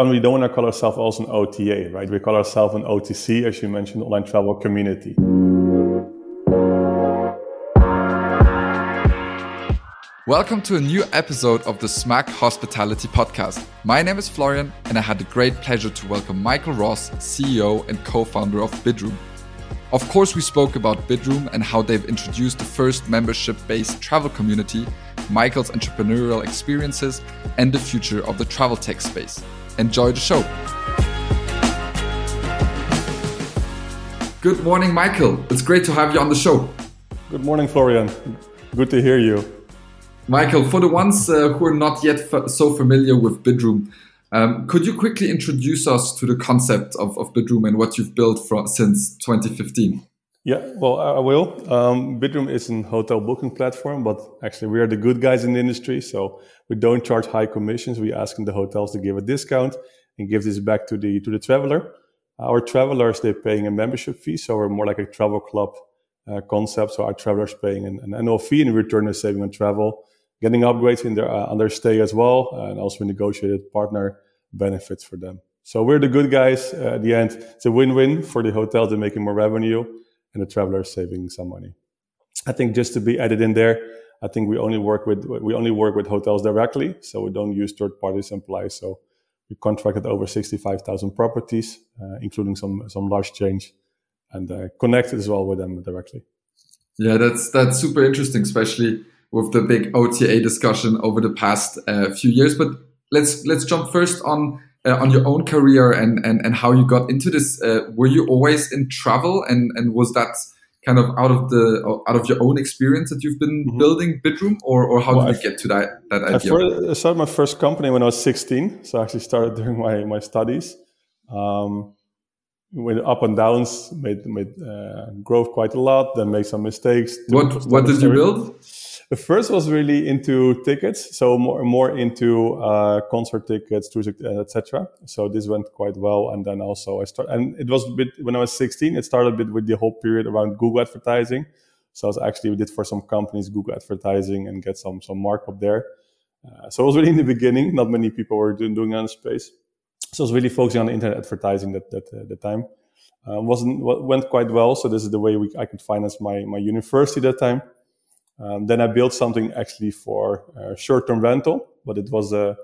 fun. We don't want to call ourselves also an OTA, right? We call ourselves an OTC, as you mentioned, online travel community. Welcome to a new episode of the Smack Hospitality Podcast. My name is Florian, and I had the great pleasure to welcome Michael Ros, CEO and co founder of Bidroom. Of course, we spoke about Bidroom and how they've introduced the first membership based travel community, Michael's entrepreneurial experiences, and the future of the travel tech space. Enjoy the show. Good morning, Michael. It's great to have you on the show. Good morning, Florian. Good to hear you. Michael, for the ones uh, who are not yet so familiar with Bidroom, um, could you quickly introduce us to the concept of, of Bidroom and what you've built from, since 2015? Yeah, well, I will. Um, Bidroom is a hotel booking platform, but actually we are the good guys in the industry. So we don't charge high commissions. We ask the hotels to give a discount and give this back to the to the traveler. Our travelers they're paying a membership fee, so we're more like a travel club uh, concept. So our travelers paying an, an annual fee in return they're saving on travel getting upgrades in their uh, on their stay as well, and also negotiated partner benefits for them. So we're the good guys. Uh, at the end, it's a win-win for the hotels; they're making more revenue, and the traveler saving some money. I think just to be added in there, I think we only work with we only work with hotels directly, so we don't use third-party suppliers. So we contracted over sixty-five thousand properties, uh, including some some large change, and uh, connected as well with them directly. Yeah, that's that's super interesting, especially with the big OTA discussion over the past uh, few years. But let's let's jump first on uh, on your own career and, and and how you got into this. Uh, were you always in travel, and and was that kind of out of the out of your own experience that you've been mm -hmm. building Bidroom, or or how well, did you get to that that idea? I, started my first company when I was 16, so I actually started during my my studies. Um, went up and downs, made made uh, growth quite a lot, then made some mistakes. What what did you build? The first was really into tickets, so more more into uh, concert tickets, etc. So this went quite well, and then also I started, and it was a bit when I was 16. It started a bit with the whole period around Google advertising. So I was actually we did for some companies Google advertising and get some some markup there. Uh, so it was really in the beginning. Not many people were doing doing that in space. So I was really focusing on internet advertising that that uh, the time. Uh, wasn't went quite well. So this is the way we, I could finance my my university that time. Um, then I built something actually for uh, short-term rental, but it was uh,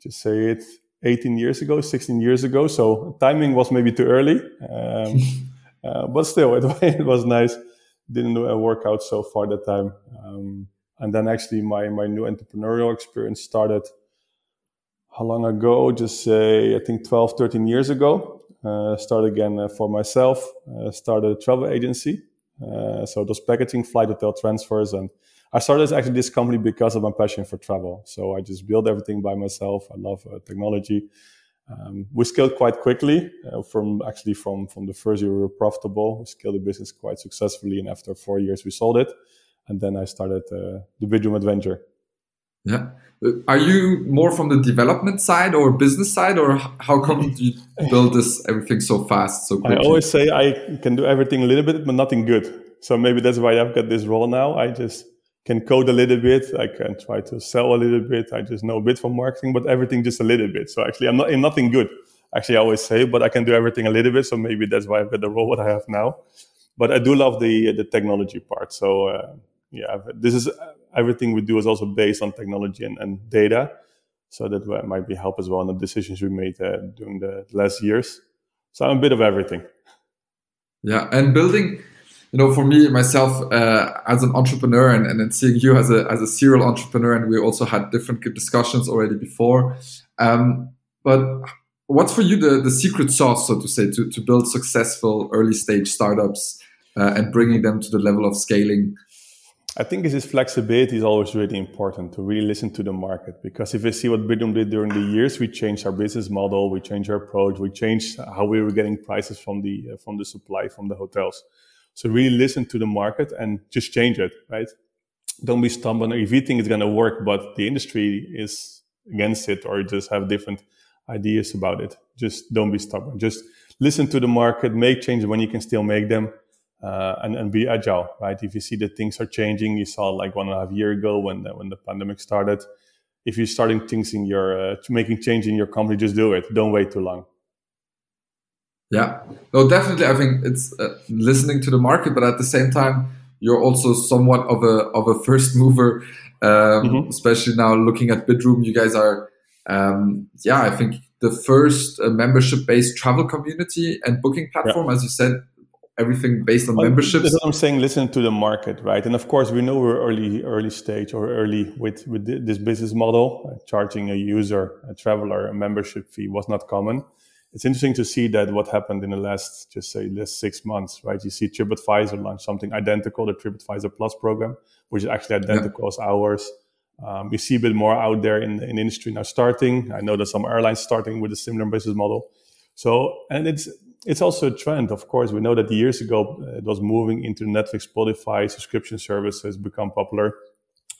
just say it 18 years ago, 16 years ago. So timing was maybe too early, um, uh, but still it, it, was nice. Didn't uh, work out so far that time. Um, and then actually my my new entrepreneurial experience started how long ago? Just say I think 12, 13 years ago. Uh, started again uh, for myself. Uh, started a travel agency uh, so those packaging, flight, hotel transfers, and I started actually this company because of my passion for travel. So I just built everything by myself. I love uh, technology. Um, we scaled quite quickly. Uh, from actually from from the first year we were profitable. We scaled the business quite successfully, and after four years we sold it. And then I started uh, the Bidroom Adventure. Yeah. Are you more from the development side or business side, or how come you build this everything so fast, so quickly? I always say I can do everything a little bit, but nothing good. So maybe that's why I've got this role now. I just can code a little bit. I can try to sell a little bit. I just know a bit from marketing, but everything just a little bit. So actually, I'm not in nothing good. Actually, I always say, but I can do everything a little bit. So maybe that's why I've got the role that I have now. But I do love the the technology part. So uh, yeah, this is everything we do is also based on technology and, and data. So that might be help as well in the decisions we made uh, during the last years. So I'm a bit of everything. Yeah, and building, you know, for me myself uh, as an entrepreneur, and, and then seeing you as a as a serial entrepreneur, and we also had different discussions already before. Um, but what's for you the the secret sauce, so to say, to to build successful early stage startups uh, and bringing them to the level of scaling I think this flexibility is always really important to really listen to the market because if you see what Bidroom did during the years, we changed our business model, we changed our approach, we changed how we were getting prices from the uh, from the supply from the hotels. So really listen to the market and just change it, right? Don't be stubborn if you think it's going to work, but the industry is against it or just have different ideas about it. Just don't be stubborn. Just listen to the market, make changes when you can still make them uh, and, and be agile, right? If you see that things are changing, you saw like one and a half year ago when the, when the pandemic started, if you're starting things in your uh, making change in your company, just do it. Don't wait too long. Yeah, no, definitely. I think it's uh, listening to the market, but at the same time, you're also somewhat of a of a first mover, um, mm-hmm. especially now looking at Bidroom. You guys are, um, yeah, I think the first uh, membership based travel community and booking platform, yeah. as you said, everything based on well, memberships. That's what I'm saying. Listen to the market, right? And of course, we know we're early, early stage or early with with this business model. Uh, charging a user, a traveler, a membership fee was not common. It's interesting to see that what happened in the last, just say, last six months, right? You see TripAdvisor launch something identical, the TripAdvisor Plus program, which is actually identical yeah. as ours. Um, we see a bit more out there in, in the industry now starting. I know that some airlines starting with a similar business model. So, and it's it's also a trend. Of course, we know that years ago uh, it was moving into Netflix, Spotify, subscription services become popular.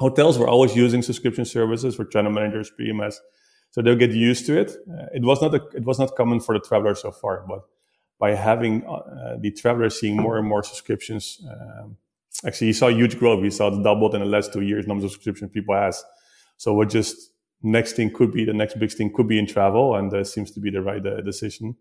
Hotels were always using subscription services for channel managers, PMS, so they'll get used to it. Uh, it was not a, it was not common for the traveler so far, but by having uh, the travelers seeing more and more subscriptions, um, actually, you saw huge growth. We saw it doubled in the last two years number of subscriptions people has. So what just next thing could be the next big thing could be in travel, and that seems to be the right uh, decision.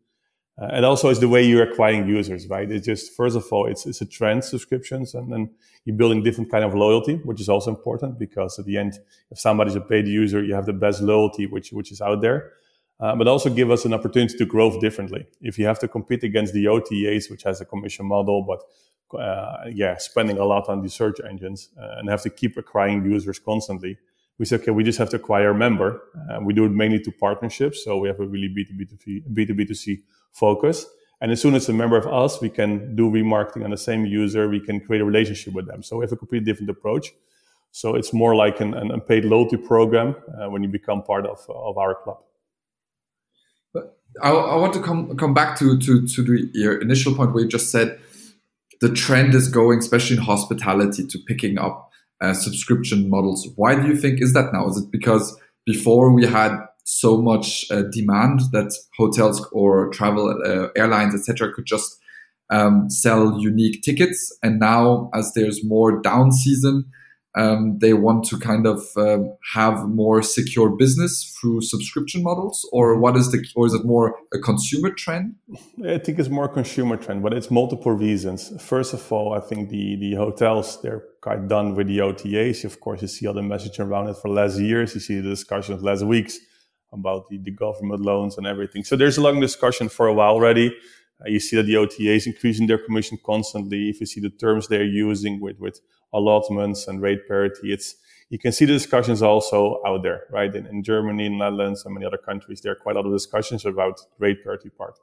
Uh, and also it's the way you're acquiring users, right? It's just, first of all, it's, it's a trend subscriptions and then you're building different kind of loyalty, which is also important because at the end, if somebody's a paid user, you have the best loyalty, which, which is out there. Uh, but also give us an opportunity to grow differently. If you have to compete against the OTAs, which has a commission model, but uh, yeah, spending a lot on the search engines uh, and have to keep acquiring users constantly, we said, okay, we just have to acquire a member. Uh, we do it mainly to partnerships. So we have a really B2B2C, B2B2C focus. And as soon as a member of us, we can do remarketing on the same user. We can create a relationship with them. So we have a completely different approach. So it's more like an, an unpaid loyalty program uh, when you become part of, of our club. I, I want to come come back to to to the, your initial point where you just said the trend is going, especially in hospitality, to picking up uh, subscription models. Why do you think is that now? Is it because before we had so much uh, demand that hotels or travel uh, airlines etc could just um, sell unique tickets. And now as there's more down season um, they want to kind of um, have more secure business through subscription models or what is the or is it more a consumer trend? I think it's more consumer trend but it's multiple reasons. First of all i think the the hotels they're quite done with the otas of course you see all the messaging around it for last years. You see the discussions last weeks about the, the government loans and everything so there's a long discussion for a while already uh, you see that the OTAs increasing their commission constantly. If you see the terms they're using with, with allotments and rate parity, it's you can see the discussions also out there, right? In, in Germany, Netherlands, and many other countries, there are quite a lot of discussions about rate parity part.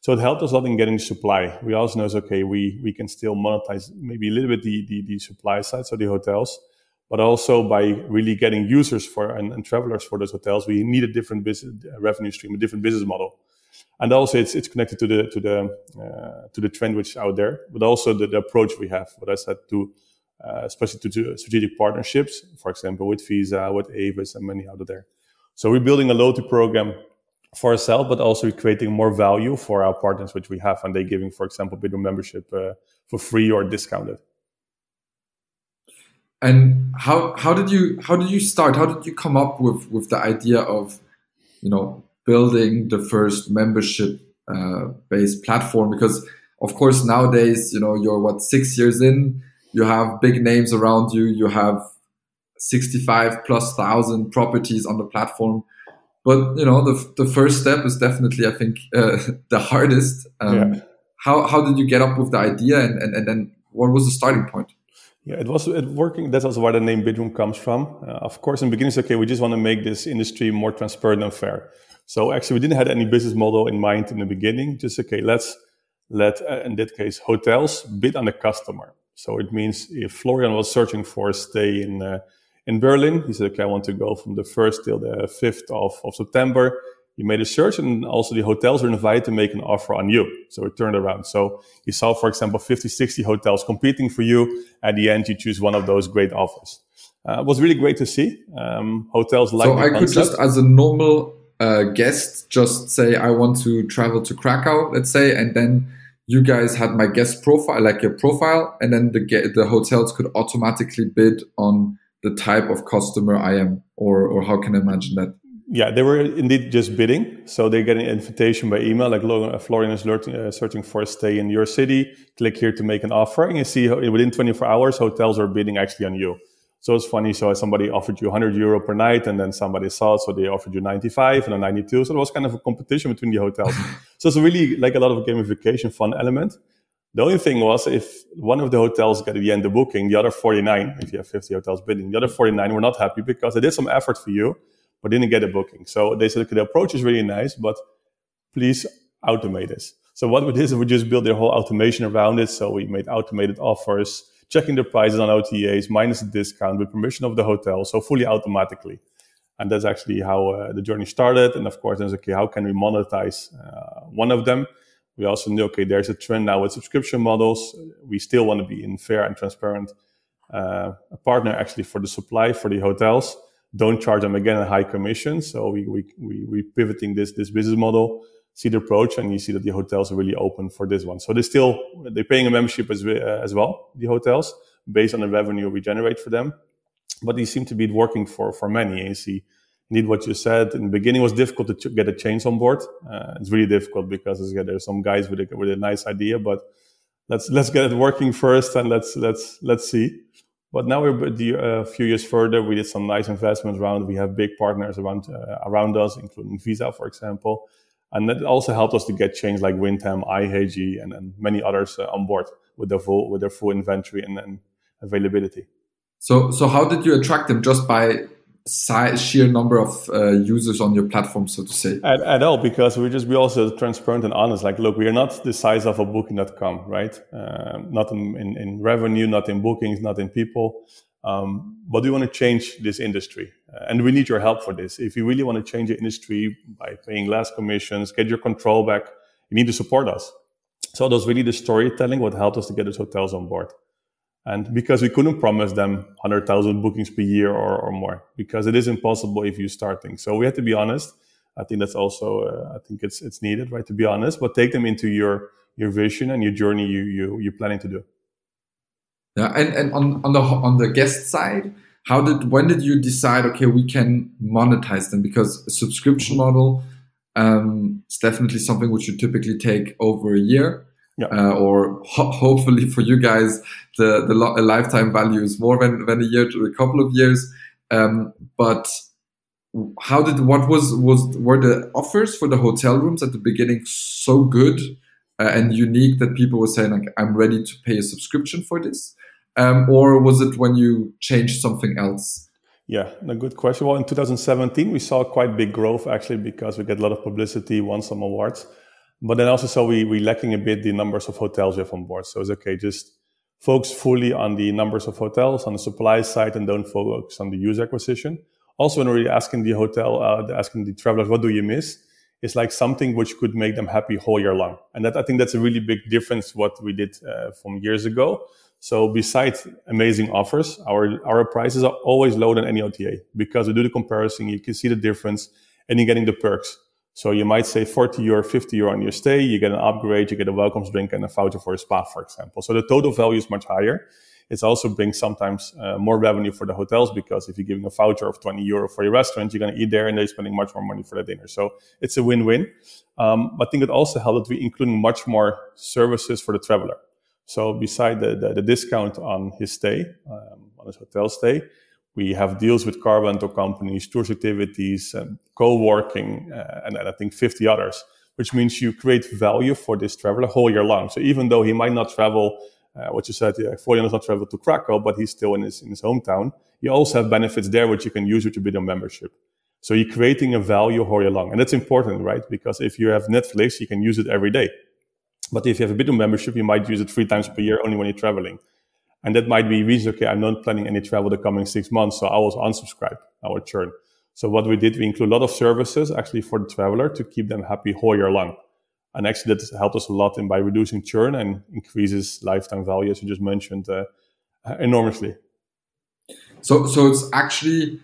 So it helped us a lot in getting supply. We also know, okay, we, we can still monetize maybe a little bit the, the, the supply side, so the hotels, but also by really getting users for and, and travelers for those hotels, we need a different business revenue stream, a different business model and also it's it's connected to the to the uh, to the trend which is out there, but also the, the approach we have. What I said to uh, especially to, to, strategic partnerships, for example, with Visa, with Avis, and many out there. So we're building a loyalty program for ourselves, but also creating more value for our partners, which we have, and they giving, for example, Bidroom membership uh, for free or discounted. And how how did you how did you start? How did you come up with with the idea of you know building the first membership uh, based platform because of course nowadays you know you're what six years in you have big names around you you have 65 plus thousand properties on the platform but you know the, the first step is definitely i think uh, the hardest um, yeah. how, how did you get up with the idea and, and, and then what was the starting point yeah, it was it working. That's also where the name Bidroom comes from. Uh, of course, in the beginning, it's okay. We just want to make this industry more transparent and fair. So actually, we didn't have any business model in mind in the beginning. Just okay, let's let uh, in that case hotels bid on the customer. So it means if Florian was searching for a stay in uh, in Berlin, he said, okay, I want to go from the first till the fifth of, of September. He made a search, and also the hotels were invited to make an offer on you. So it turned around. So you saw, for example, 50, 60 hotels competing for you. At the end, you choose one of those great offers. Uh, it was really great to see. Um, hotels like. So I concept. could just, as a normal uh, guest just say I want to travel to Krakow, let's say, and then you guys had my guest profile, like a profile, and then the the hotels could automatically bid on the type of customer I am, or or how can I imagine that? Yeah, they were indeed just bidding. So they get an invitation by email, like uh, Florian is uh, searching for a stay in your city. Click here to make an offer, and you see within 24 hours, hotels are bidding actually on you. So it's funny. So somebody offered you 100 euro per night, and then somebody saw it, so they offered you 95 and then 92. So it was kind of a competition between the hotels. so it's really like a lot of gamification fun element. The only thing was if one of the hotels got at the end the booking, the other 49, if you have 50 hotels bidding, the other 49 were not happy because they did some effort for you, but didn't get a booking. So they said, okay, the approach is really nice, but please automate this. So what we did is we just built their whole automation around it. So we made automated offers checking the prices on OTAs minus the discount with permission of the hotel, so fully automatically. And that's actually how uh, the journey started. And of course, then okay, how can we monetize uh, one of them? We also knew, okay, there's a trend now with subscription models. We still want to be in fair and transparent uh, partner actually for the supply for the hotels. Don't charge them again a high commission. So we we we we pivoting this this business model see the approach and you see that the hotels are really open for this one. So they're still, they're paying a membership as, uh, as well, the hotels, based on the revenue we generate for them. But these seem to be working for, for many. And you see, indeed, what you said in the beginning was difficult to ch- get a chains on board. Uh, it's really difficult because yeah, there's some guys with a, with a nice idea, but let's, let's get it working first and let's, let's, let's see. But now we're a uh, few years further. We did some nice investments around. We have big partners around uh, around us, including Visa, for example. And that also helped us to get chains like Wyndham, IHG, and, and many others uh, on board with their full with their full inventory and, and availability. So, so how did you attract them? Just by size, sheer number of uh, users on your platform, so to say? At, at, all, because we just be also transparent and honest. Like, look, we are not the size of a Booking.com, right? Uh, not in, in, in, revenue, not in bookings, not in people. Um, but we want to change this industry, uh, and we need your help for this. If you really want to change the industry by paying less commissions, get your control back, you need to support us. So that was really the storytelling what helped us to get those hotels on board. And because we couldn't promise them 100,000 bookings per year or, or more, because it is impossible if you're starting. So we had to be honest. I think that's also, uh, I think it's, it's needed, right? To be honest, but take them into your, your vision and your journey you, you, you're planning to do. Yeah, and, and on, on the on the guest side, how did when did you decide? Okay, we can monetize them because a subscription model um, is definitely something which you typically take over a year. Yeah. Uh, or ho hopefully for you guys, the the lifetime value is more than, than a year to a couple of years. Um, but how did what was was were the offers for the hotel rooms at the beginning so good uh, and unique that people were saying like I'm ready to pay a subscription for this? um, or was it when you changed something else? Yeah, a good question. Well, in 2017, we saw quite big growth actually because we get a lot of publicity, won some awards. But then also saw we we lacking a bit the numbers of hotels we have on board. So it's okay, just focus fully on the numbers of hotels on the supply side and don't focus on the user acquisition. Also, when we're asking the hotel, uh, asking the travelers, what do you miss? It's like something which could make them happy whole year long. And that I think that's a really big difference what we did uh, from years ago so besides amazing offers, our, our prices are always lower than any OTA because we do the comparison. You can see the difference and you're getting the perks. So you might say 40 euro, 50 euro on your stay. You get an upgrade, you get a welcome drink and a voucher for a spa, for example. So the total value is much higher. It also brings sometimes uh, more revenue for the hotels because if you're giving a voucher of 20 euro for your restaurant, you're going to eat there and they're spending much more money for the dinner. So it's a win-win. Um, but I think it also helped that we including much more services for the traveler. So beside the, the, the discount on his stay, um, on his hotel stay, we have deals with car rental companies, tours activities, and co-working, uh, and, and, I think 50 others, which means you create value for this traveler whole year long. So even though he might not travel, uh, what you said, yeah, Florian does not travel to Krakow, but he's still in his, in his hometown, you also have benefits there which you can use with your Bidroom membership. So you're creating a value whole year long. And that's important, right? Because if you have Netflix, you can use it every day. But if you have a Bidroom membership, you might use it three times per year only when you're traveling. And that might be reason, okay, I'm not planning any travel the coming six months, so I will unsubscribe, I churn. So what we did, we include a lot of services actually for the traveler to keep them happy whole year long. And actually that helped us a lot in by reducing churn and increases lifetime value, as you just mentioned, uh, enormously. So, so it's actually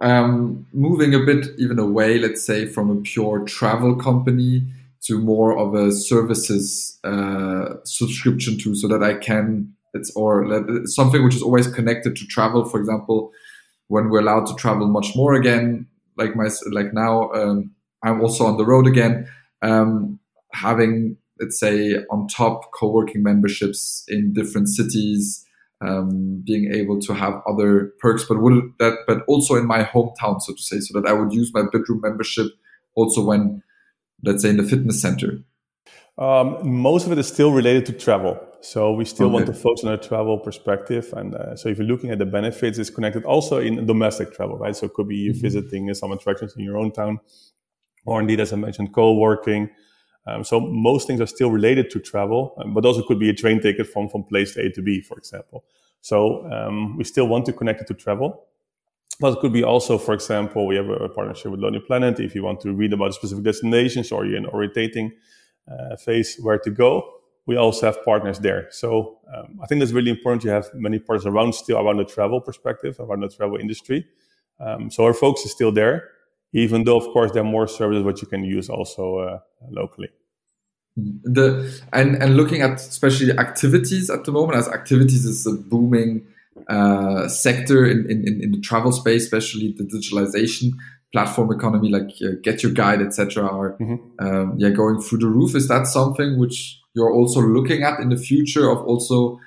um, moving a bit even away, let's say, from a pure travel company to more of a services uh, subscription to so that I can it's or something which is always connected to travel. For example, when we're allowed to travel much more again, like my like now, um, I'm also on the road again. Um, having let's say on top co-working memberships in different cities, um, being able to have other perks, but would that but also in my hometown, so to say, so that I would use my Bidroom membership also when let's say in the fitness center. Um, most of it is still related to travel. So we still okay. want to focus on a travel perspective. And uh, so if you're looking at the benefits, it's connected also in domestic travel, right? So it could be you mm-hmm. visiting some attractions in your own town, or indeed, as I mentioned, co-working. Um, so most things are still related to travel, um, but also could be a train ticket from, from place A to B, for example. So um, we still want to connect it to travel. But it could be also, for example, we have a partnership with Lonely Planet. If you want to read about specific destinations or you're in orientating uh, phase where to go, we also have partners there. So um, I think it's really important to have many partners around still around the travel perspective, around the travel industry. Um, so our focus is still there, even though, of course, there are more services which you can use also uh, locally. The and and looking at especially activities at the moment, as activities is a booming uh, sector in, in, in the travel space, especially the digitalization platform economy like uh, GetYourGuide, etc., are mm-hmm. um, yeah going through the roof. Is that something which you're also looking at in the future of also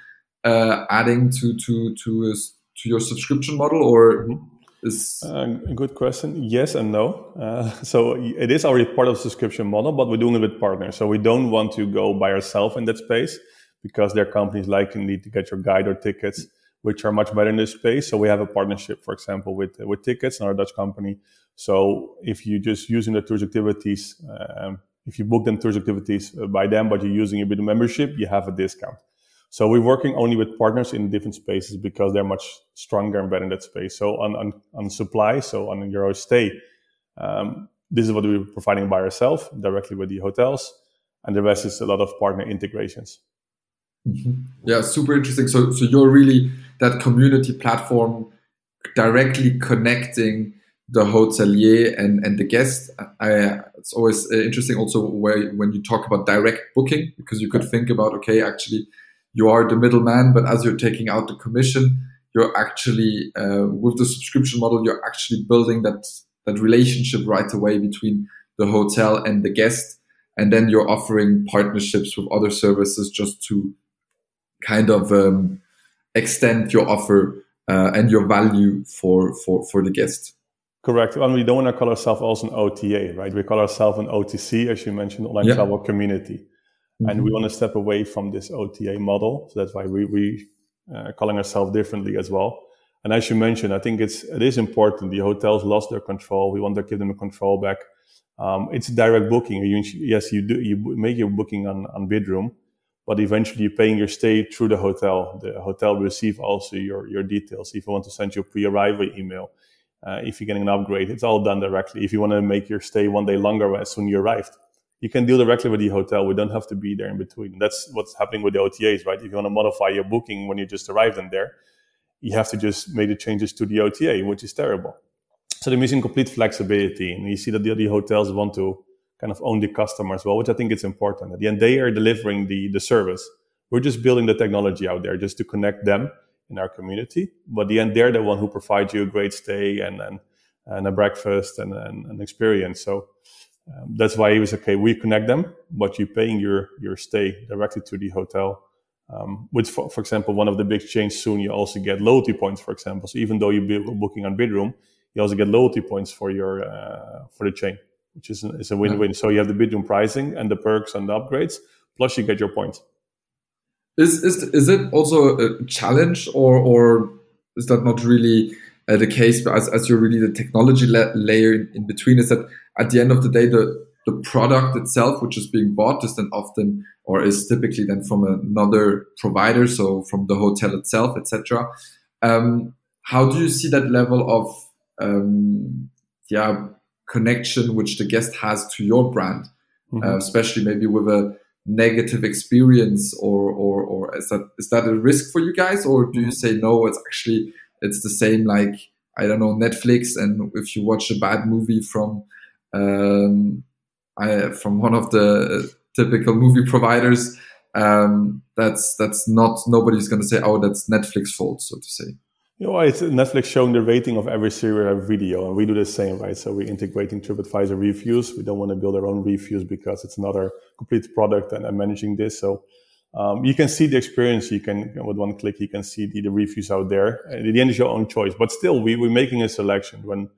uh, adding to to to to your subscription model, or mm-hmm. is uh, a good question? Yes and no. Uh, so it is already part of the subscription model, but we're doing it with partners. So we don't want to go by ourselves in that space because there are companies like Indeed to GetYourGuide or Tiqets which are much better in this space. So we have a partnership, for example, with with Tiqets, another Dutch company. So if you just using the tours activities, um, if you book them tours activities uh, by them, but you're using a bit of membership, you have a discount. So we're working only with partners in different spaces because they're much stronger and better in that space. So on on, on supply, so on your stay, um, this is what we're providing by ourselves directly with the hotels, and the rest is a lot of partner integrations. Mm-hmm. Yeah, super interesting. So, so you're really that community platform directly connecting the hotelier and, and the guest. I, it's always uh, interesting also where when you talk about direct booking because you could think about okay, actually you are the middleman, but as you're taking out the commission, you're actually uh, with the subscription model, you're actually building that that relationship right away between the hotel and the guest, and then you're offering partnerships with other services just to kind of um, extend your offer uh, and your value for for for the guest. Correct. And we don't want to call ourselves also an OTA, right? We call ourselves an OTC, as you mentioned, online yeah. travel community. Mm-hmm. And we want to step away from this OTA model. So that's why we, we uh, calling ourselves differently as well. And as you mentioned, I think it's, it is important. The hotels lost their control. We want to give them a control back. Um, it's direct booking. You, yes, you do, you make your booking on, on Bidroom, but eventually you're paying your stay through the hotel. The hotel receive also your, your details. If you want to send you a pre-arrival email, uh, if you're getting an upgrade, it's all done directly. If you want to make your stay one day longer as soon you arrived, you can deal directly with the hotel. We don't have to be there in between. That's what's happening with the OTAs, right? If you want to modify your booking when you just arrived in there, you have to just make the changes to the OTA, which is terrible. So they're missing complete flexibility. And you see that the hotels want to kind of own the customer as well, which I think is important. At the end, they are delivering the, the service. We're just building the technology out there just to connect them in our community. But the end, they're the one who provides you a great stay and and, and a breakfast and an experience. So um, that's why he was okay. We connect them, but you're paying your your stay directly to the hotel. Um, which, for, for, example, one of the big changes soon, you also get loyalty points. For example, so even though you're booking on Bidroom, you also get loyalty points for your uh, for the chain, which is is a win-win. So you have the Bidroom pricing and the perks and the upgrades, plus you get your points. Is is is it also a challenge, or or is that not really uh, the case? As as you're really the technology la layer in, in between, is that at the end of the day the the product itself, which is being bought, is then often or is typically then from another provider, so from the hotel itself, etc. Um, how do you see that level of um, yeah connection which the guest has to your brand, mm -hmm. uh, especially maybe with a negative experience or, or, or is that, is that a risk for you guys? Or do you say, no, it's actually, it's the same like, I don't know, Netflix. And if you watch a bad movie from, um, I, from one of the typical movie providers, um, that's, that's not, nobody's going to say, oh, that's Netflix fault, so to say. You know, it's Netflix showing the rating of every series, serial video, and we do the same, right? So we're integrating TripAdvisor reviews. We don't want to build our own reviews because it's another complete product, and I'm managing this. So um, you can see the experience. You can with one click, you can see the, the reviews out there. And at the end, it's your own choice. But still, we, we're making a selection when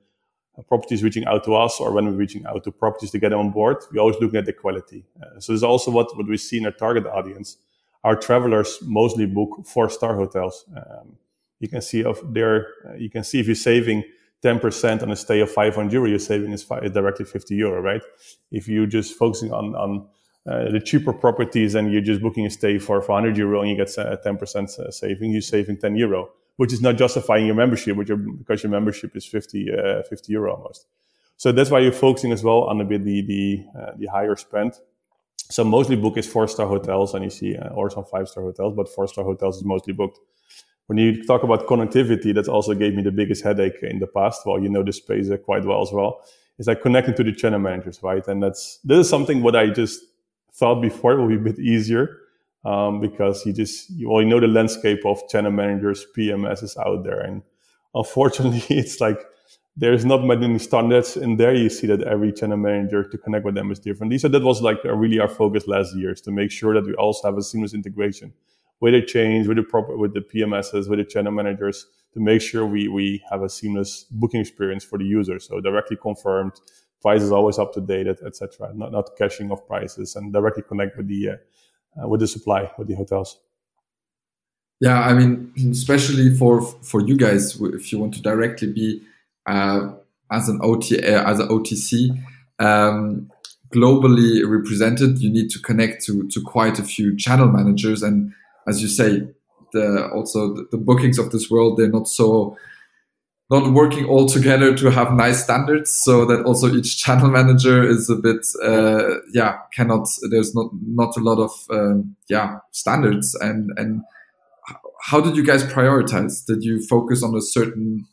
a property is reaching out to us, or when we're reaching out to properties to get them on board. We're always looking at the quality. Uh, so this is also what what we see in our target audience. Our travelers mostly book four star hotels. Um, you can see of there, uh, you can see if you're saving 10% on a stay of 500 euro, you're saving is directly 50 euro, right? If you're just focusing on, on uh, the cheaper properties and you're just booking a stay for 400 euro and you get a 10% uh, saving, you're saving 10 euro, which is not justifying your membership, which because your membership is 50, uh, 50 euro almost. So that's why you're focusing as well on a bit the, the, uh, the higher spend. So mostly book is four star hotels and you see, uh, or some five star hotels, but four star hotels is mostly booked when you talk about connectivity, that also gave me the biggest headache in the past. Well, you know the space quite well as well. Is like connecting to the channel managers, right? And that's this is something what I just thought before will be a bit easier um, because you just you, well you know the landscape of channel managers, PMSs out there, and unfortunately, it's like there's not many standards in there. You see that every channel manager to connect with them is different. So that was like really our focus last year is to make sure that we also have a seamless integration with the change, with the proper, with the PMSs, with the channel managers to make sure we, we have a seamless booking experience for the user. So directly confirmed, prices always up to date, etc. Not, not caching of prices and directly connect with the, uh, uh, with the supply, with the hotels. Yeah, I mean, especially for for you guys, if you want to directly be uh, as an OT uh, as an OTC um, globally represented, you need to connect to to quite a few channel managers, and as you say, the also the, the bookings of this world they're not so not working all together to have nice standards so that also each channel manager is a bit uh, yeah cannot there's not not a lot of um, yeah standards. And and how did you guys prioritize? Did you focus on a certain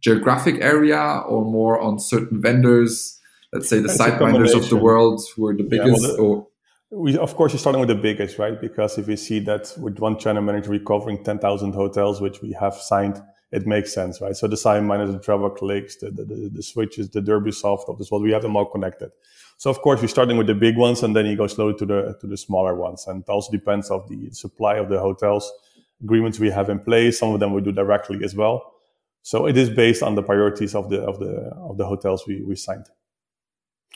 geographic area or more on certain vendors? Let's say the SiteMinders of the world who are the biggest yeah, well, the, or we of course you're starting with the biggest right? Because if you see that with one channel manager we're covering 10,000 hotels which we have signed it makes sense right? So the SiteMinders the TravelClicks the, the, the, the switches the DerbySoft of this world we have them all connected. So of course we're starting with the big ones and then you go slowly to the to the smaller ones. And it also depends of the supply of the hotels. Agreements we have in place some of them we do directly as well. So it is based on the priorities of the of the of the hotels we, we signed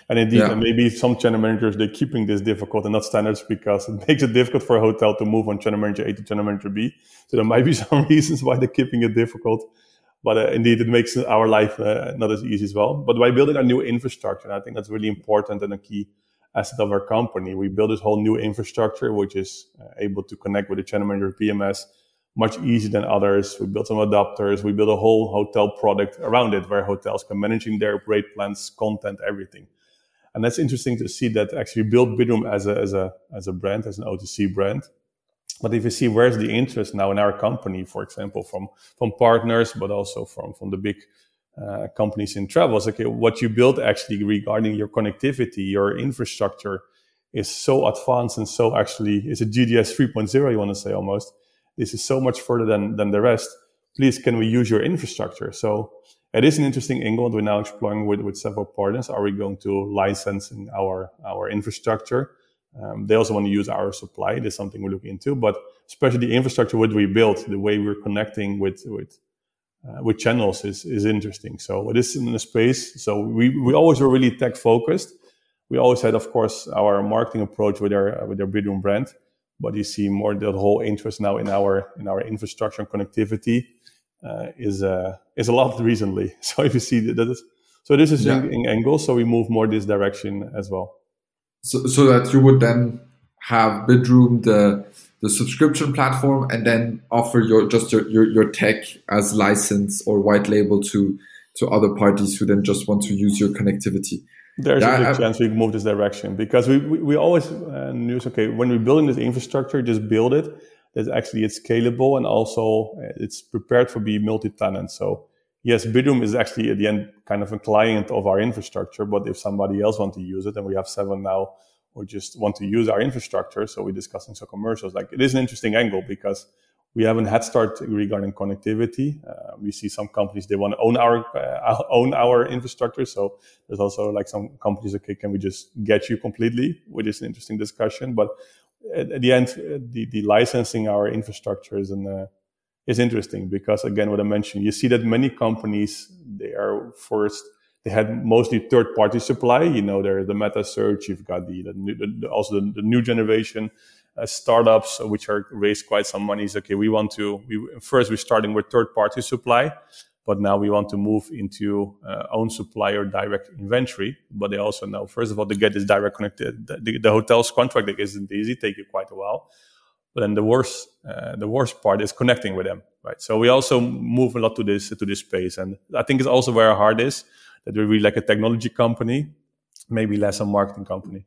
and indeed, yeah. maybe some channel managers they're keeping this difficult and not standards because it makes it difficult for a hotel to move on channel manager A to channel manager B. So there might be some reasons why they're keeping it difficult. But uh, indeed, it makes our life uh, not as easy as well. But by building a new infrastructure, I think that's really important and a key asset of our company. We build this whole new infrastructure, which is uh, able to connect with the channel manager PMS much easier than others. We built some adapters. We built a whole hotel product around it where hotels can managing their rate plans, content, everything. And that's interesting to see that actually build Bidroom as a, as a, as a brand, as an OTC brand. But if you see where's the interest now in our company, for example, from, from partners, but also from, from the big uh, companies in travels, okay, what you build actually regarding your connectivity, your infrastructure is so advanced and so actually is a GDS 3.0, you want to say almost. This is so much further than, than the rest. Please, can we use your infrastructure? So it is an interesting angle that we're now exploring with, with several partners. Are we going to license in our, our infrastructure? Um, they also want to use our supply. That's something we're looking into. But especially the infrastructure what we built, the way we're connecting with with uh, with channels is is interesting. So it is in the space. So we we always were really tech focused. We always had, of course, our marketing approach with our with our Bidroom brand. But you see more the whole interest now in our in our infrastructure and connectivity is uh, is a lot recently. So if you see that, that is, so this is yeah. in, angle. So we move more this direction as well. So, so that you would then have Bidroom, the the subscription platform, and then offer your just your, your, your tech as license or white label to to other parties who then just want to use your connectivity. There's yeah, a I, chance we move this direction because we, we, we always uh, knew, okay, when we're building this infrastructure, just build it that actually it's scalable and also uh, it's prepared for being multi-tenant. So yes, Bidroom is actually at the end kind of a client of our infrastructure, but if somebody else want to use it, and we have seven now or just want to use our infrastructure, so we're discussing some commercials, like it is an interesting angle because we have a head start regarding connectivity. Uh, we see some companies they want to own our uh, own our infrastructure. So there's also like some companies, okay, can we just get you completely? Which is an interesting discussion. But at, the end, uh, the, the licensing our infrastructure is uh, is interesting because again, what I mentioned, you see that many companies they are first they had mostly third party supply. You know, there's the meta search. You've got the, the, the also the, the new generation uh, startups which are raised quite some money is okay we want to we first we're starting with third party supply but now we want to move into uh, own supplier direct inventory. But they also know first of all to get this direct connected the, the hotel's contract isn't easy take you quite a while. But then the worst uh, the worst part is connecting with them right? So we also move a lot to this to this space. And i think it's also where our heart is that we're really like a technology company maybe less a marketing company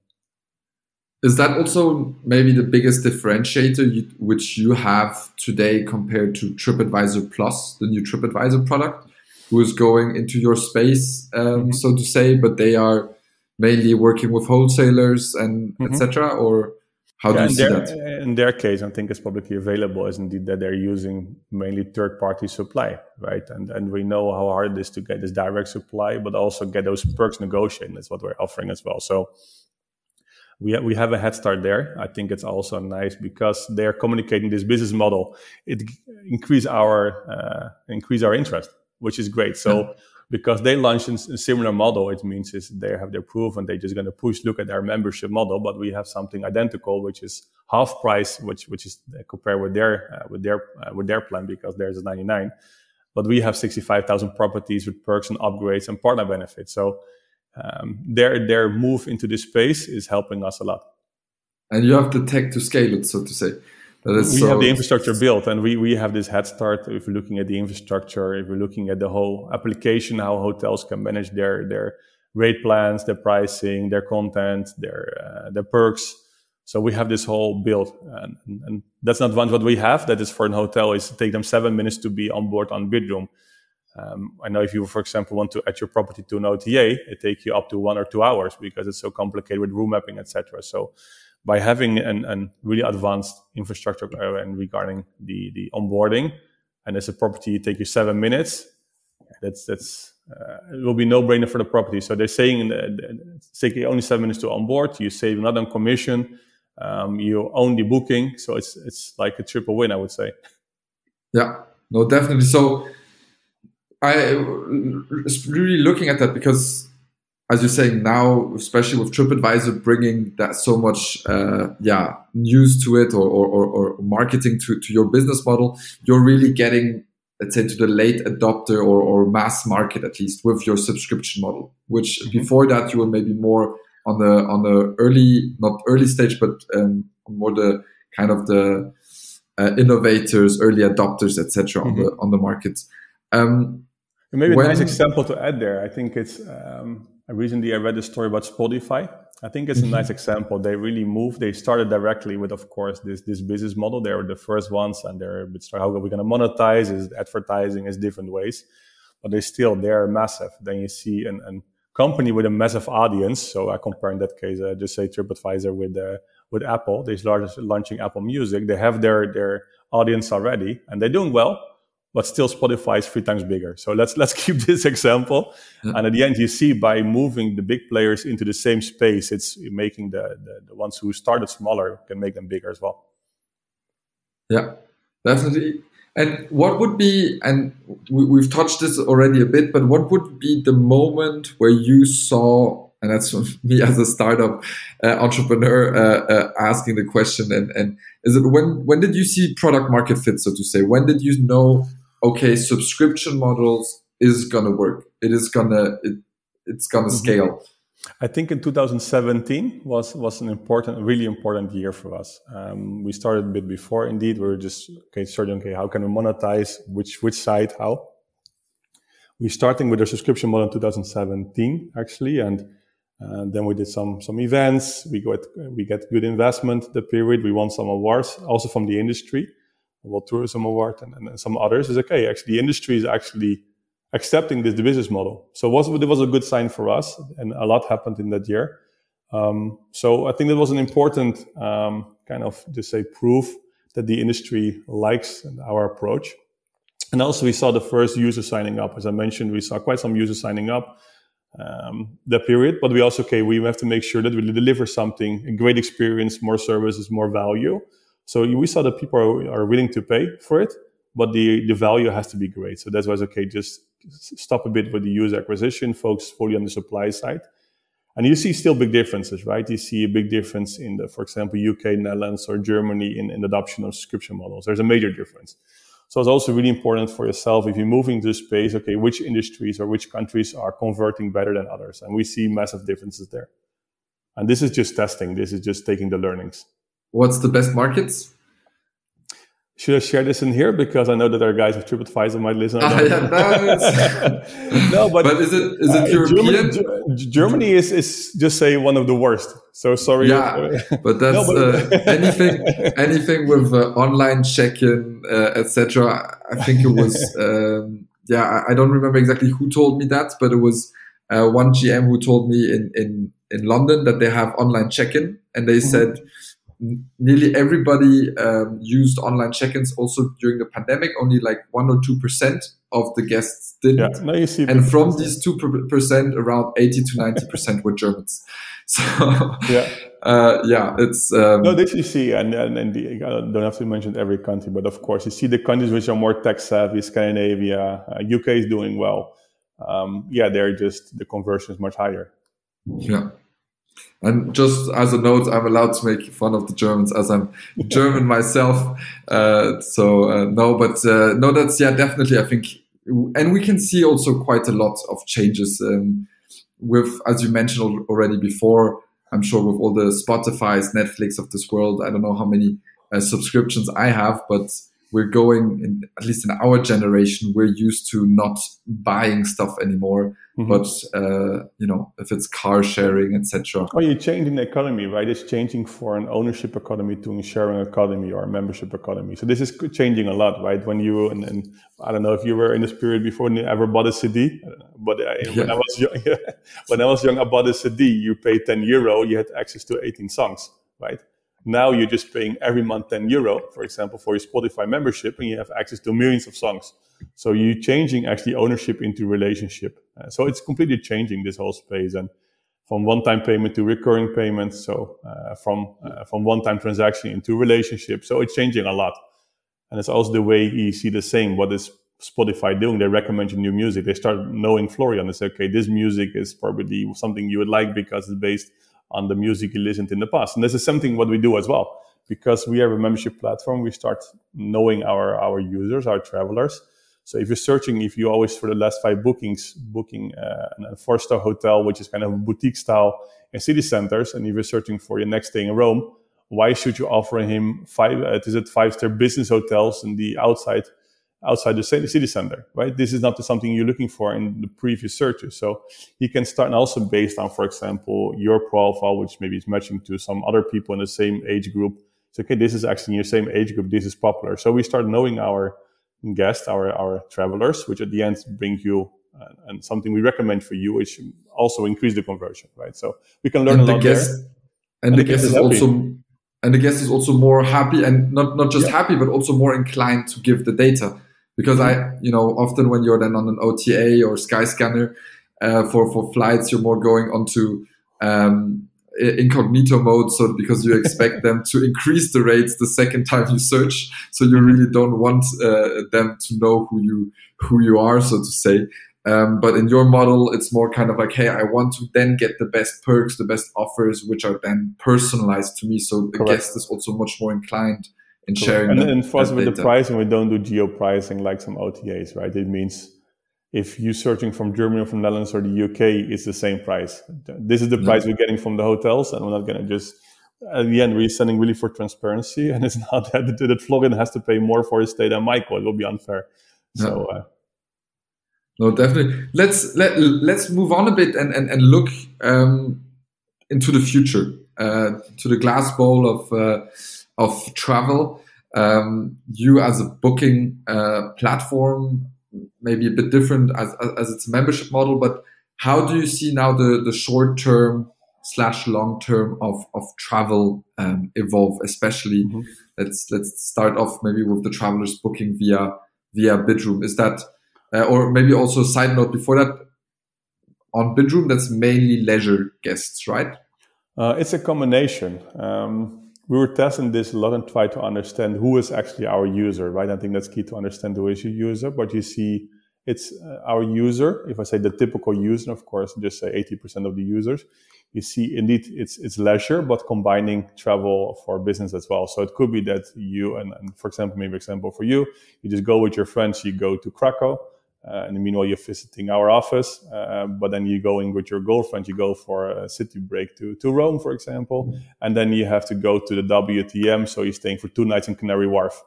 is that also maybe the biggest differentiator you, which you have today compared to TripAdvisor Plus, the new TripAdvisor product, who is going into your space, um, mm-hmm. so to say, but they are mainly working with wholesalers and mm-hmm. etc. Or how yeah, do you see their, that? In their case, I think it's publicly available is indeed that they're using mainly third-party supply, right? And and we know how hard it is to get this direct supply, but also get those perks negotiated. That's what we're offering as well. So we, ha- we have a head start there. I think it's also nice because they're communicating this business model. It increase our uh, increase our interest, which is great. So because they launched a similar model, it means is they have their proof and they're just going to push look at our membership model. But we have something identical, which is half price, which which is compared with their uh, with their uh, with their plan because theirs is 99. But we have 65,000 properties with perks and upgrades and partner benefits. So um, their their move into this space is helping us a lot. And you have the tech to scale it, so to say. we so have the infrastructure built, and we we have this head start. If we're looking at the infrastructure, if we're looking at the whole application, how hotels can manage their their rate plans, their pricing, their content, their uh, their perks. So we have this whole build, and, and that's not one what we have. That is for an hotel is take them seven minutes to be on board on Bidroom um, I know if you, for example, want to add your property to an OTA, it takes you up to one or two hours because it's so complicated with room mapping, etc. So, by having an, an really advanced infrastructure uh, and regarding the the onboarding, and as a property, it takes you seven minutes. That's that's uh, it will be no brainer for the property. So they're saying it's taking only seven minutes to onboard. You save not on commission. Um, you own the booking, so it's it's like a triple win, I would say. Yeah, no, definitely. So I was really looking at that because, as you're saying now, especially with TripAdvisor bringing that so much, uh, yeah, news to it or, or, or, marketing to, to your business model, you're really getting, let's say, to the late adopter or, or mass market at least with your subscription model. Which mm-hmm. before that you were maybe more on the on the early, not early stage, but um, more the kind of the uh, innovators, early adopters, etc. Mm-hmm. on the on the market. Um, maybe when, a nice example to add there. I think it's um, recently I read a story about Spotify. I think it's a nice mm-hmm. example. They really moved. They started directly with, of course, this this business model. They were the first ones, and they're a bit how are we going to monetize? Is advertising? Is different ways, but they still they're massive. Then you see an, an company with a massive audience. So I compare in that case, uh, just say TripAdvisor with uh, with Apple. They're launching Apple Music. They have their their audience already, and they're doing well but still Spotify is three times bigger. So let's let's keep this example. Yeah. And at the end, you see by moving the big players into the same space, it's making the, the, the ones who started smaller can make them bigger as well. Yeah, definitely. And what would be, and we, have touched this already a bit, but what would be the moment where you saw, and that's me as a startup uh, entrepreneur uh, uh, asking the question, and, and is it when when did you see product market fit, so to say? When did you know okay, subscription models is gonna work. It is gonna it, it's gonna mm-hmm. scale. I think in 2017 was was an important, really important year for us. Um, we started a bit before. Indeed, we were just okay, starting. Okay, how can we monetize? Which which side? How? We starting with a subscription model in 2017 actually, and uh, then we did some some events. We got we get good investment. The period we won some awards also from the industry. World Tourism Award and, and some others is okay. Actually, the industry is actually accepting this business model. So it was, it was a good sign for us, and a lot happened in that year. Um, so I think that was an important um, kind of to say proof that the industry likes our approach. And also, we saw the first user signing up. As I mentioned, we saw quite some users signing up um, that period. But we also, okay, we have to make sure that we deliver something, a great experience, more services, more value. So we saw that people are, are willing to pay for it, but the, the value has to be great. So that's why it's okay, just stop a bit with the user acquisition, focus fully on the supply side. And you see still big differences, right? You see a big difference in the, for example, UK, Netherlands, or Germany in, in adoption of subscription models. There's a major difference. So it's also really important for yourself if you're moving to space, okay, which industries or which countries are converting better than others? And we see massive differences there. And this is just testing. This is just taking the learnings. What's the best markets? Should I share this in here because I know that our guys of TripAdvisor might listen? Ah, yeah, no, but, but is it is it uh, European? Germany, Germany, is is just say one of the worst. So sorry. Yeah, but that's no, but uh, anything anything with uh, online check-in, uh, etc. I think it was um, yeah. I, I, don't remember exactly who told me that, but it was uh, one GM who told me in in in London that they have online check-in, and they mm-hmm. said nearly everybody um, used online check-ins also during the pandemic. Only like one or two percent of the guests didn't. Yeah, you see and from these two percent, around eighty to ninety percent were Germans. So yeah, uh, yeah, it's um, no. This you see, and and, and the, I don't have to mention every country, but of course you see the countries which are more tech savvy. Scandinavia, uh, UK is doing well. Um, yeah, they're just the conversion is much higher. Yeah. And just as a note, I'm allowed to make fun of the Germans as I'm German myself. Uh, so uh, no, but uh, no, that's yeah, definitely. I think, and we can see also quite a lot of changes um, with, as you mentioned already before. I'm sure with all the Spotify's, Netflix of this world. I don't know how many uh, subscriptions I have, but we're going in, at least in our generation we're used to not buying stuff anymore mm-hmm. but uh, you know if it's car sharing etc oh you're changing the economy right? It's changing for an ownership economy to a sharing economy or a membership economy. So this is changing a lot right? When you and, and i don't know if you were in this period before and you ever bought a cd but I, yeah. when i was young when i was young i bought a cd you paid 10 euro you had access to 18 songs right now you're just paying every month 10 euro, for example, for your Spotify membership, and you have access to millions of songs. So you're changing actually ownership into relationship. Uh, so it's completely changing this whole space and from one-time payment to recurring payments. So uh, from uh, from one-time transaction into relationship. So it's changing a lot. And it's also the way you see the same. What is Spotify doing? They recommend you new music. They start knowing Florian. They say, okay, this music is probably something you would like because it's based on the music you listened in the past. And this is something what we do as well. Because we have a membership platform, we start knowing our, our users, our travelers. So if you're searching, if you always for the last five bookings, booking uh, a four-star hotel, which is kind of boutique style in city centers, and if you're searching for your next stay in Rome, why should you offer him five? Uh, is it five-star business hotels in the outside outside the city center, right? This is not something you're looking for in the previous searches. So he can start and also based on, for example, your profile, which maybe is matching to some other people in the same age group. So, okay, this is actually in your same age group. This is popular. So we start knowing our guests, our, our travelers, which at the end bring you uh, and something we recommend for you, which also increase the conversion, right? So we can learn and a lot guest, there. And, and the, the guest is also, and the guest is also more happy and not, not just yeah. happy, but also more inclined to give the data because I, you know, often when you're then on an OTA or Skyscanner uh, for for flights, you're more going onto um, incognito mode, so because you expect them to increase the rates the second time you search, so you really don't want uh, them to know who you who you are, so to say. Um, but in your model, it's more kind of like, hey, I want to then get the best perks, the best offers, which are then personalized to me. So the Correct. guest is also much more inclined in sharing. And, and for us with data. the pricing, we don't do geo pricing like some OTAs, right? It means if you're searching from Germany or from Netherlands or the UK, it's the same price. This is the price we're getting from the hotels, and we're not going to just. At the end, we're sending really for transparency, and it's not that, that Florian has to pay more for his stay than Michael. It will be unfair. Yeah. So. Uh, no, definitely. Let's let let's move on a bit and and, and look um, into the future, uh, to the glass bowl of uh, of travel. Um, you as a booking uh, platform, maybe a bit different as, as it's a membership model, but how do you see now the, the short term slash long term of of travel um, evolve? Especially, mm-hmm. let's let's start off maybe with the travelers booking via via Bidroom. Is that uh, or maybe also a side note before that on Bidroom, that's mainly leisure guests, right? Uh, it's a combination. Um, we were testing this a lot and try to understand who is actually our user, right? I think that's key to understand who is your user. But you see, it's uh, our user. If I say the typical user, of course, just say 80% of the users. You see, indeed, it's it's leisure, but combining travel for business as well. So it could be that you and, and for example, maybe example for you, you just go with your friends, you go to Krakow uh, and meanwhile, you're visiting our office, uh, but then you're going with your girlfriend, you go for a city break to, to Rome, for example. Mm-hmm. And then you have to go to the WTM. So you're staying for two nights in Canary Wharf.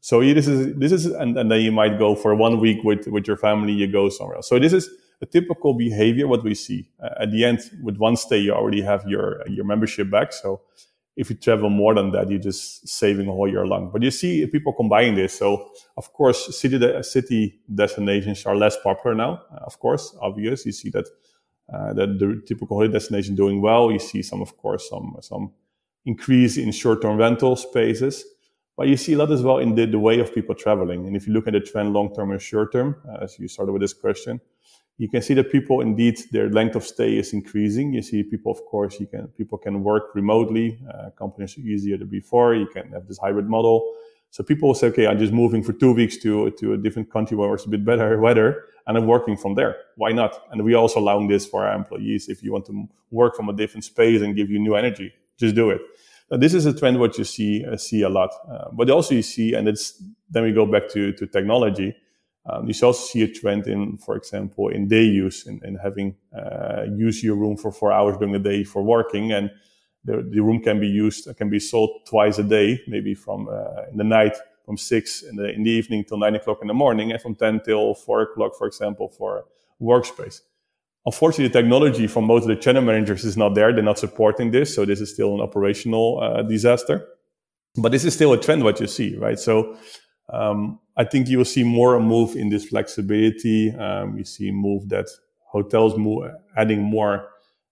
So this is, this is, and, and then you might go for one week with, with your family, you go somewhere else. So this is a typical behavior, what we see. Uh, at the end, with one stay, you already have your, your membership back. So if you travel more than that, you're just saving a whole year long. But you see people combining this. So of course, city de- city destinations are less popular now. Uh, of course, obvious. You see that uh, that the typical holiday destination doing well. You see some, of course, some some increase in short-term rental spaces. But you see a lot as well in the, the way of people traveling. And if you look at the trend long-term and short-term, uh, as you started with this question, you can see that people indeed their length of stay is increasing. You see people, of course, you can people can work remotely. Uh, companies are easier than before. You can have this hybrid model. So people will say, okay, I'm just moving for two weeks to to a different country where it's a bit better weather, and I'm working from there. Why not? And we also allowing this for our employees. If you want to work from a different space and give you new energy, just do it. Now, this is a trend what you see uh, see a lot, uh, but also you see, and it's then we go back to to technology um, you also see a trend in, for example, in day use in, in, having uh, use your room for four hours during the day for working, and the, the room can be used can be sold twice a day, maybe from uh, in the night from six in the in the evening till nine o'clock in the morning, and from ten till four o'clock, for example, for workspace. Unfortunately, the technology from most of the channel managers is not there; they're not supporting this, so this is still an operational uh, disaster. But this is still a trend what you see, right? So um, I think you will see more a move in this flexibility. Um, you see move that hotels move, adding more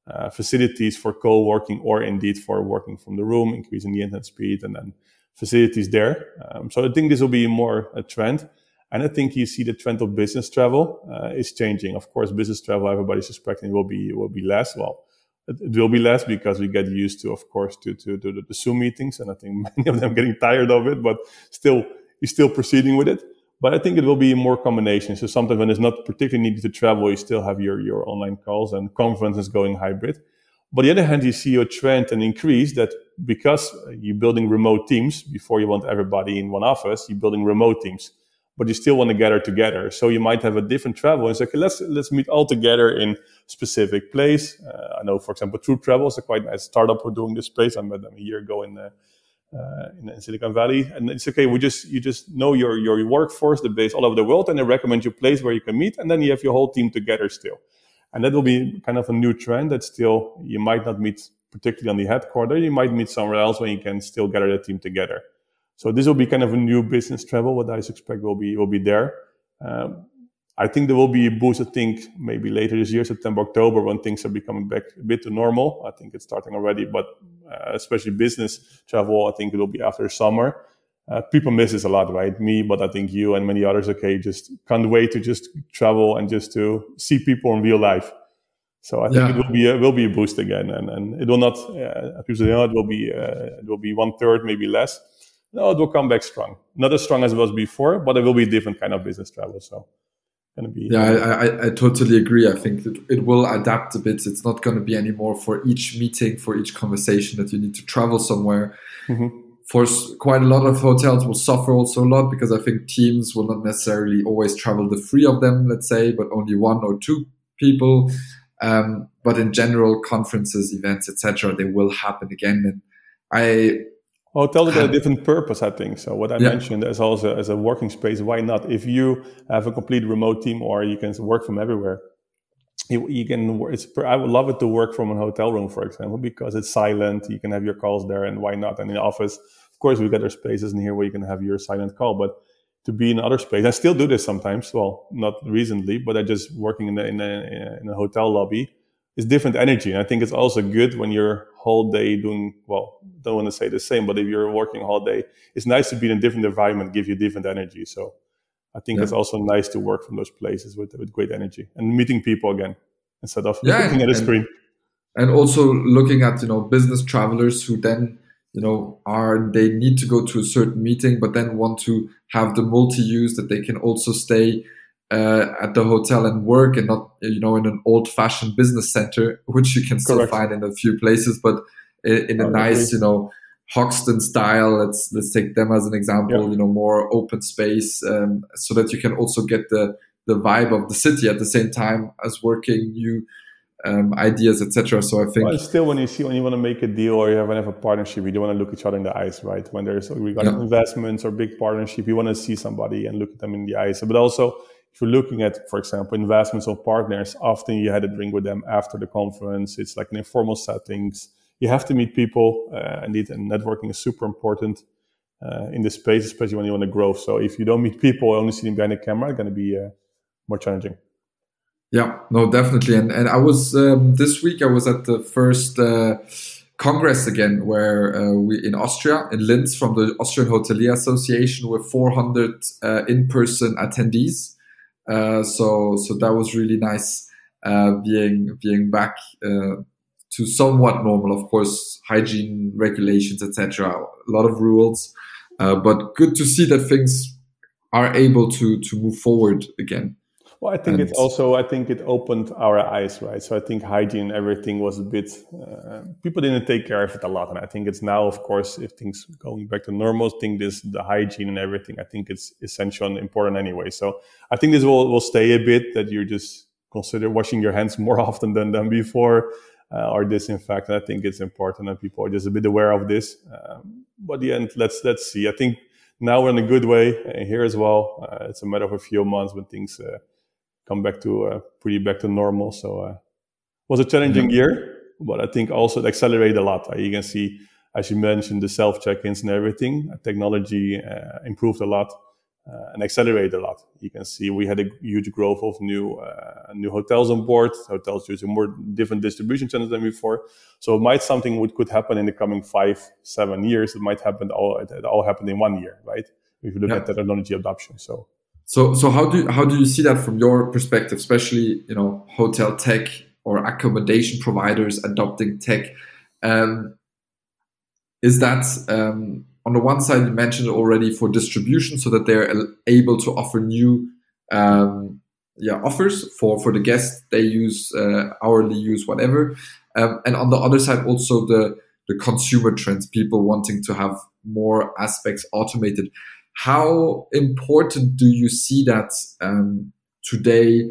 uh, facilities for co-working or indeed for working from the room, increasing the internet speed and then facilities there. Um, so I think this will be more a trend. And I think you see the trend of business travel uh, is changing. Of course, business travel, everybody's suspecting will be will be less. Well, it will be less because we get used to, of course, to to, to the Zoom meetings, and I think many of them getting tired of it. But still, you're still proceeding with it. But I think it will be more combination. So sometimes when it's not particularly needed to travel, you still have your, your online calls and conferences going hybrid. But the other hand, you see a trend and increase that because you're building remote teams before you want everybody in one office, you're building remote teams, but you still want to gather together. So you might have a different travel and say, okay, let's, let's meet all together in specific place. Uh, I know, for example, Troop Travel is a quite nice startup who doing this space. I met them a year ago in, uh, uh, in, in, Silicon Valley. And it's okay. We just you just know your your workforce, the base all over the world, and they recommend you place where you can meet, and then you have your whole team together still. And that will be kind of a new trend that still you might not meet particularly on the headquarter. You might meet somewhere else where you can still gather the team together. So this will be kind of a new business travel. What I expect will be will be there. Um, I think there will be a boost. I think maybe later this year, September, October, when things are becoming back a bit to normal. I think it's starting already, but uh, especially business travel, I think it will be after summer. Uh, people miss this a lot, right? Me, but I think you and many others, okay, just can't wait to just travel and just to see people in real life. So I think yeah. it will be a, will be a boost again, and, and it will not. Uh, people say, oh, it will be uh, it will be one third, maybe less. No, it will come back strong. Not as strong as it was before, but it will be a different kind of business travel. So going to be. Yeah, I, I, I, totally agree. I think that it will adapt a bit. It's not going to be anymore for each meeting, for each conversation that you need to travel somewhere. Mm-hmm. For quite a lot of hotels will suffer also a lot because I think teams will not necessarily always travel the three of them, let's say, but only one or two people. Um, but in general, conferences, events, etc., they will happen again. And I Oh, Hotels have got a different purpose, I think. So what I yeah. mentioned as also as a working space, why not? If you have a complete remote team or you can work from everywhere, you, you can. It's I would love it to work from a hotel room, for example, because it's silent. You can have your calls there, and why not? And in the office, of course, we got our spaces in here where you can have your silent call, but to be in other space, I still do this sometimes. Well, not recently, but I just working in a, in a, in a hotel lobby it's different energy. And I think it's also good when you're whole day doing well. Don't want to say the same, but if you're working all day, it's nice to be in a different environment, give you different energy. So I think yeah. it's also nice to work from those places with with great energy and meeting people again instead of yeah, looking at a screen. And also looking at you know business travelers who then you know are they need to go to a certain meeting, but then want to have the multi use that they can also stay uh, at the hotel and work and not you know in an old fashioned business center which you can still Correct. find in a few places but in, a nice you know Hoxton style let's let's take them as an example yeah. you know more open space um, so that you can also get the the vibe of the city at the same time as working new um, ideas etc so I think well, still when you see when you want to make a deal or you have, have a partnership you don't want to look each other in the eyes right when there's regarding yeah. investments or big partnership you want to see somebody and look at them in the eyes but also if you're looking at, for example, investments of partners, often you had a drink with them after the conference. It's like an informal settings. You have to meet people. Uh, indeed, and networking is super important uh, in this space, especially when you want to grow. So if you don't meet people, only see them behind the camera, it's going to be uh, more challenging. Yeah, no, definitely. And and I was um, this week. I was at the first uh, congress again, where uh, we in Austria, in Linz, from the Austrian Hotelier Association, with 400 uh, in-person attendees. Uh, so so that was really nice uh, being being back uh, to somewhat normal. Of course, hygiene regulations, etc. A lot of rules, uh, but good to see that things are able to to move forward again. Well, I think and, it's also I think it opened our eyes, right? So I think hygiene, everything was a bit uh, people didn't take care of it a lot, and I think it's now, of course, if things going back to normal, think this the hygiene and everything, I think it's essential and important anyway. So I think this will will stay a bit that you just consider washing your hands more often than than before. Uh, or disinfect. And I think it's important that people are just a bit aware of this. Um, but the end, let's let's see. I think now we're in a good way uh, here as well. Uh, it's a matter of a few months when things uh, come back to uh, pretty back to normal. So uh, it was a challenging mm-hmm. year, but I think also it accelerated a lot. Uh, you can see, as you mentioned, the self check-ins and everything. Technology improved a lot. Uh, and accelerated a lot. You can see we had a huge growth of new uh, new hotels on board, hotels using more different distribution channels than before. So it might something would could happen in the coming five seven years. It might happen all it all happened in one year, right? If you look yeah. at technology adoption. So so, so how do how do you see that from your perspective, especially you know hotel tech or accommodation providers adopting tech? Um, is that um, on the one side you mentioned already for distribution, so that they're able to offer new um, yeah offers for for the guests they use uh, hourly use whatever, um, and on the other side also the the consumer trends, people wanting to have more aspects automated how important do you see that um, today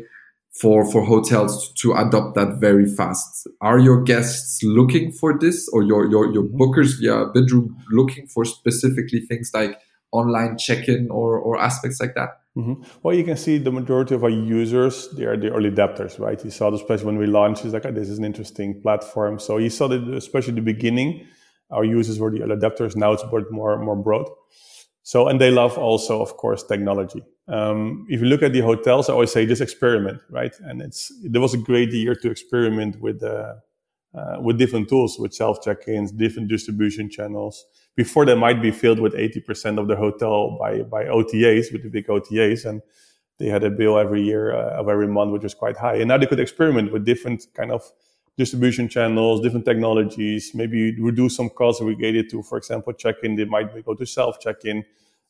for for hotels to adopt that very fast? Are your guests looking for this, or your your your mm-hmm. bookers via Bidroom looking for specifically things like online check-in or or aspects like that? Mm-hmm. Well, you can see the majority of our users, they are the early adapters, right? You saw this place when we launched, it's like, oh, this is an interesting platform. So you saw that, especially in the beginning, our users were the early adapters. Now it's more, more broad. So, and they love also, of course, technology. Um, if you look at the hotels, I always say just experiment, right? And it's there was a great year to experiment with uh, uh, with different tools, with self check-ins, different distribution channels. Before they might be filled with 80% of the hotel by by OTAs, with the big OTAs, and they had a bill every year uh, of every month, which was quite high. And now they could experiment with different kind of distribution channels, different technologies, maybe reduce some costs related to, for example, check-in. They might go to self check-in.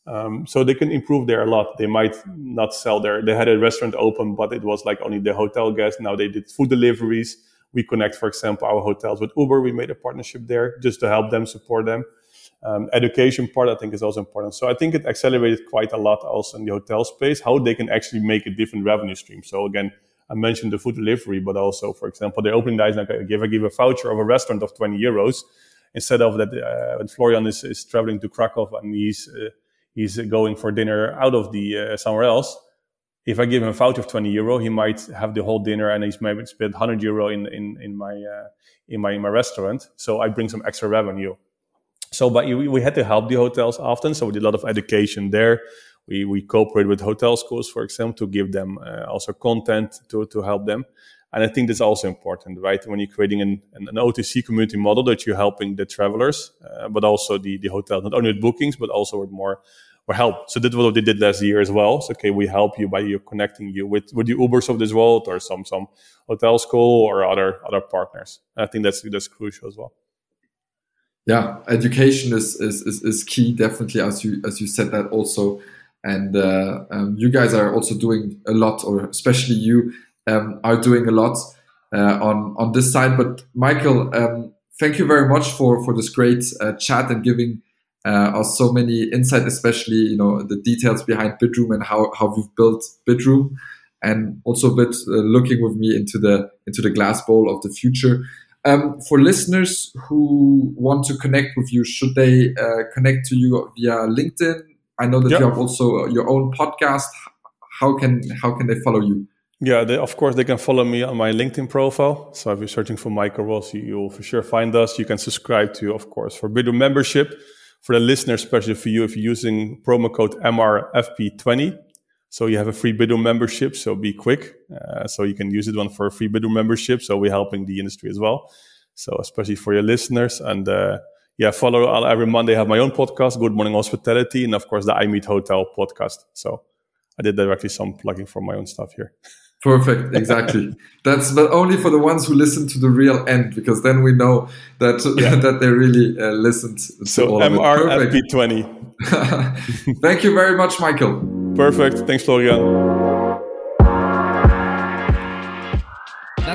Um, so they can improve there a lot. They might not sell there. They had a restaurant open, but it was like only the hotel guests. Now they did food deliveries. We connect, for example, our hotels with Uber. We made a partnership there just to help them, support them. Um, education part, I think, is also important. So I think it accelerated quite a lot also in the hotel space, how they can actually make a different revenue stream. So again, I mentioned the food delivery, but also, for example, the opening days, like I give, I give a voucher of a restaurant of 20 euros instead of that. Uh, Florian is, is traveling to Krakow and he's, uh, he's going for dinner out of the, uh, somewhere else. If I give him a voucher of 20 euro, he might have the whole dinner and he's maybe spent 100 euro in, in, in my, uh, in my, in my restaurant. So I bring some extra revenue. So, but we had to help the hotels often. So we did a lot of education there we, we cooperate with hotel schools, for example, to give them uh, also content to, to help them. And I think that's also important, right? When you're creating an, an, OTC community model that you're helping the travelers, uh, but also the, the hotel, not only with bookings, but also with more or help. So that's what they did last year as well. So, okay, we help you by you connecting you with, with the Ubers of this world or some, some hotel school or other, other partners. I think that's, that's crucial as well. Yeah, education is, is, is, is key, definitely, as you, as you said that also. And uh, um, you guys are also doing a lot, or especially you um, are doing a lot uh, on on this side. But Michael, um, thank you very much for for this great uh, chat and giving uh, us so many insight, especially you know the details behind Bidroom and how how we've built Bidroom, and also a bit uh, looking with me into the into the glass bowl of the future. Um, for listeners who want to connect with you, should they uh, connect to you via LinkedIn? I know that yep. you have also your own podcast. How can how can they follow you? Yeah, they, of course, they can follow me on my LinkedIn profile. So if you're searching for Michael Ros, you, will for sure find us. You can subscribe to, of course, for Bidroom membership. For the listeners, especially for you, if you're using promo code MRFP20, so you have a free Bidroom membership. So be quick. Uh, so you can use it one for a free Bidroom membership. So we're helping the industry as well. So especially for your listeners and uh, yeah, follow every Monday. I have my own podcast, Good Morning Hospitality, and of course the I Meet Hotel podcast. So I did directly some plugging for my own stuff here. Perfect, exactly. That's but only for the ones who listen to the real end, because then we know that yeah. that they really uh, listened. To so MRFP twenty. Thank you very much, Michael. Perfect. Thanks, Florian.